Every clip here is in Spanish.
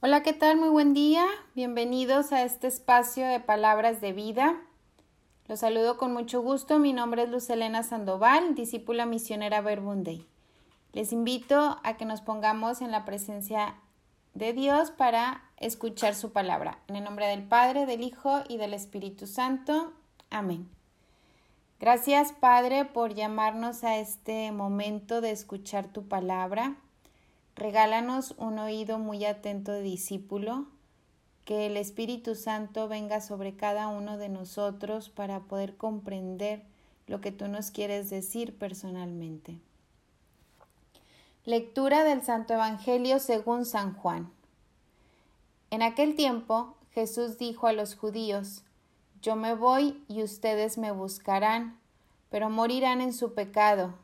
Hola, ¿qué tal? Muy buen día. Bienvenidos a este espacio de palabras de vida. Los saludo con mucho gusto. Mi nombre es Luz Elena Sandoval, discípula misionera Verbunday. Les invito a que nos pongamos en la presencia de Dios para escuchar su palabra. En el nombre del Padre, del Hijo y del Espíritu Santo. Amén. Gracias, Padre, por llamarnos a este momento de escuchar tu palabra. Regálanos un oído muy atento de discípulo, que el Espíritu Santo venga sobre cada uno de nosotros para poder comprender lo que tú nos quieres decir personalmente. Lectura del Santo Evangelio según San Juan. En aquel tiempo Jesús dijo a los judíos, Yo me voy y ustedes me buscarán, pero morirán en su pecado.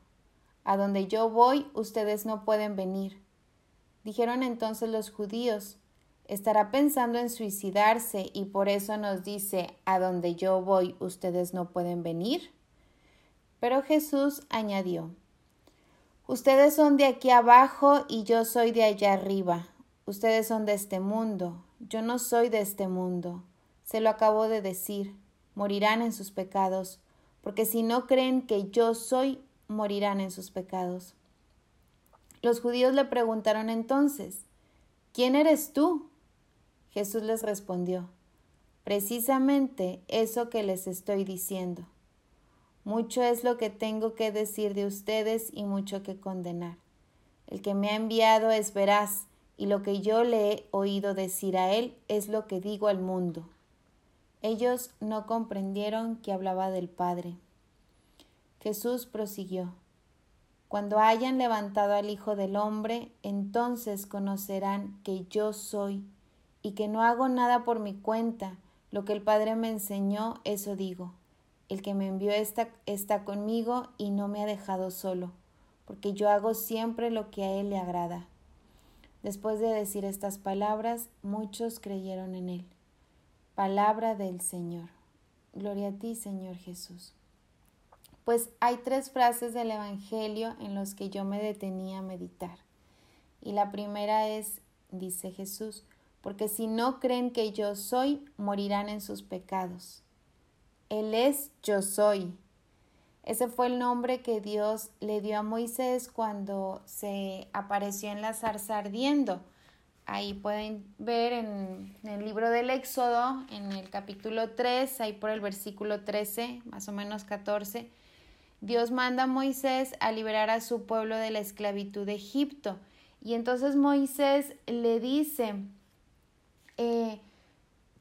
A donde yo voy ustedes no pueden venir. Dijeron entonces los judíos, estará pensando en suicidarse y por eso nos dice, a donde yo voy ustedes no pueden venir. Pero Jesús añadió, ustedes son de aquí abajo y yo soy de allá arriba. Ustedes son de este mundo, yo no soy de este mundo. Se lo acabo de decir, morirán en sus pecados, porque si no creen que yo soy, morirán en sus pecados. Los judíos le preguntaron entonces, ¿quién eres tú? Jesús les respondió, precisamente eso que les estoy diciendo. Mucho es lo que tengo que decir de ustedes y mucho que condenar. El que me ha enviado es veraz, y lo que yo le he oído decir a él es lo que digo al mundo. Ellos no comprendieron que hablaba del Padre. Jesús prosiguió. Cuando hayan levantado al Hijo del Hombre, entonces conocerán que yo soy y que no hago nada por mi cuenta. Lo que el Padre me enseñó, eso digo. El que me envió está, está conmigo y no me ha dejado solo, porque yo hago siempre lo que a Él le agrada. Después de decir estas palabras, muchos creyeron en Él. Palabra del Señor. Gloria a ti, Señor Jesús. Pues hay tres frases del Evangelio en los que yo me detenía a meditar. Y la primera es, dice Jesús, porque si no creen que yo soy, morirán en sus pecados. Él es yo soy. Ese fue el nombre que Dios le dio a Moisés cuando se apareció en la zarza ardiendo. Ahí pueden ver en, el libro del Éxodo, en el capítulo 3, ahí por el versículo 13, más o menos 14, Dios manda a Moisés a liberar a su pueblo de la esclavitud de Egipto. Y entonces Moisés le dice, eh,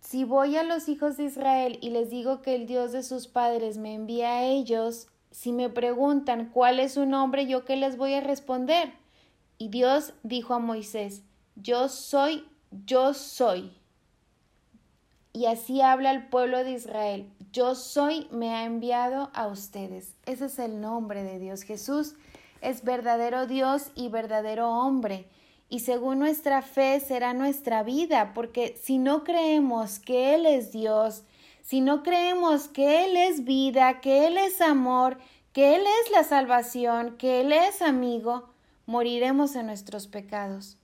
si voy a los hijos de Israel y les digo que el Dios de sus padres me envía a ellos, si me preguntan cuál es su nombre, yo qué les voy a responder. Y Dios dijo a Moisés, yo soy, yo soy. Y así habla el pueblo de Israel. Yo soy, me ha enviado a ustedes. Ese es el nombre de Dios. Jesús es verdadero Dios y verdadero hombre. Y según nuestra fe será nuestra vida, porque si no creemos que Él es Dios, si no creemos que Él es vida, que Él es amor, que Él es la salvación, que Él es amigo, moriremos en nuestros pecados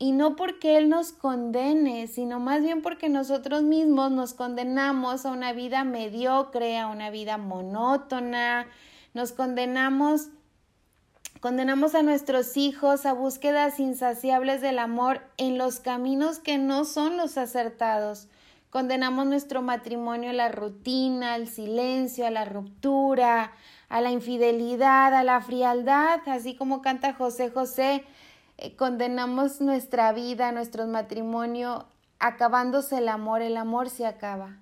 y no porque Él nos condene, sino más bien porque nosotros mismos nos condenamos a una vida mediocre, a una vida monótona, nos condenamos Condenamos a nuestros hijos a búsquedas insaciables del amor en los caminos que no son los acertados. Condenamos nuestro matrimonio a la rutina, al silencio, a la ruptura, a la infidelidad, a la frialdad, así como canta José José, eh, condenamos nuestra vida, nuestro matrimonio, acabándose el amor, el amor se acaba.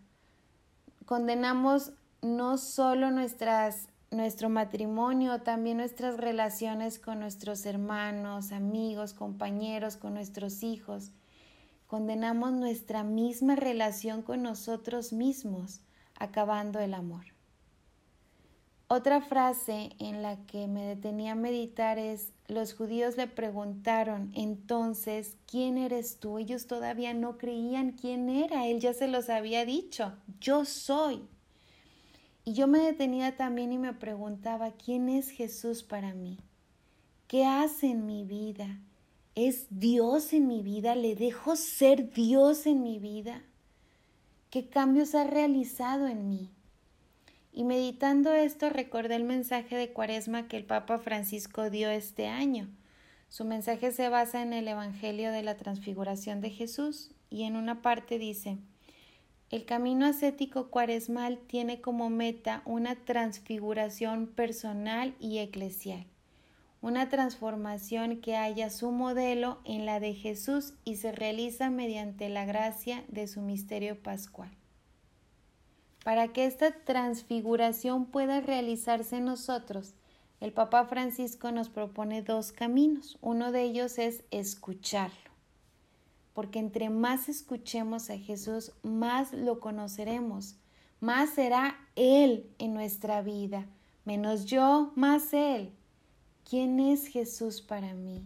Condenamos no solo nuestras, nuestro matrimonio, también nuestras relaciones con nuestros hermanos, amigos, compañeros, con nuestros hijos. Condenamos nuestra misma relación con nosotros mismos, acabando el amor. Otra frase en la que me detenía a meditar es, los judíos le preguntaron entonces, ¿quién eres tú? Ellos todavía no creían quién era, él ya se los había dicho, yo soy. Y yo me detenía también y me preguntaba, ¿quién es Jesús para mí? ¿Qué hace en mi vida? es Dios en mi vida, le dejo ser Dios en mi vida. ¿Qué cambios ha realizado en mí? Y meditando esto recordé el mensaje de Cuaresma que el Papa Francisco dio este año. Su mensaje se basa en el Evangelio de la Transfiguración de Jesús y en una parte dice, el camino ascético cuaresmal tiene como meta una transfiguración personal y eclesial, una transformación que haya su modelo en la de Jesús y se realiza mediante la gracia de su misterio pascual. Para que esta transfiguración pueda realizarse en nosotros, el Papa Francisco nos propone dos caminos. Uno de ellos es escucharlo, porque entre más escuchemos a Jesús, más lo conoceremos, más será Él en nuestra vida, menos yo, más Él. ¿Quién es Jesús para mí?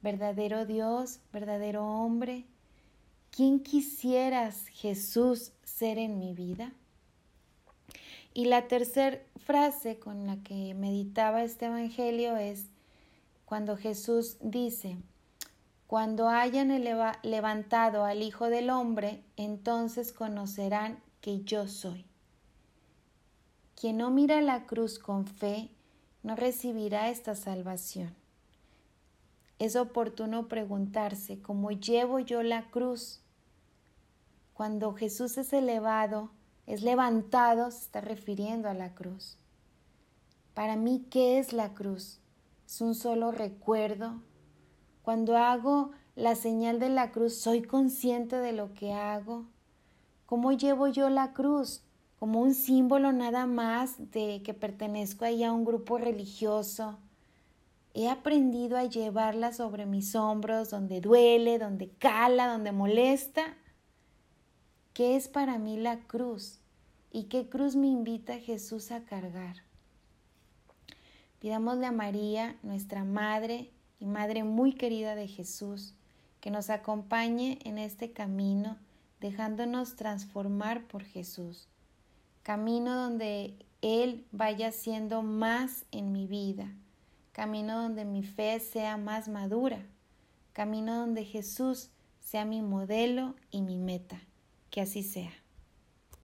¿Verdadero Dios? ¿Verdadero hombre? ¿Quién quisieras Jesús ser en mi vida? Y la tercera frase con la que meditaba este Evangelio es cuando Jesús dice, cuando hayan levantado al Hijo del Hombre, entonces conocerán que yo soy. Quien no mira la cruz con fe, no recibirá esta salvación. Es oportuno preguntarse, ¿cómo llevo yo la cruz? Cuando Jesús es elevado, es levantado, se está refiriendo a la cruz. Para mí, ¿qué es la cruz? Es un solo recuerdo. Cuando hago la señal de la cruz, soy consciente de lo que hago. ¿Cómo llevo yo la cruz? Como un símbolo nada más de que pertenezco ahí a un grupo religioso. He aprendido a llevarla sobre mis hombros, donde duele, donde cala, donde molesta ¿Qué es para mí la cruz? ¿Y qué cruz me invita Jesús a cargar? Pidámosle a María, nuestra Madre y Madre muy querida de Jesús, que nos acompañe en este camino, dejándonos transformar por Jesús. Camino donde Él vaya siendo más en mi vida. Camino donde mi fe sea más madura. Camino donde Jesús sea mi modelo y mi meta. Que así sea.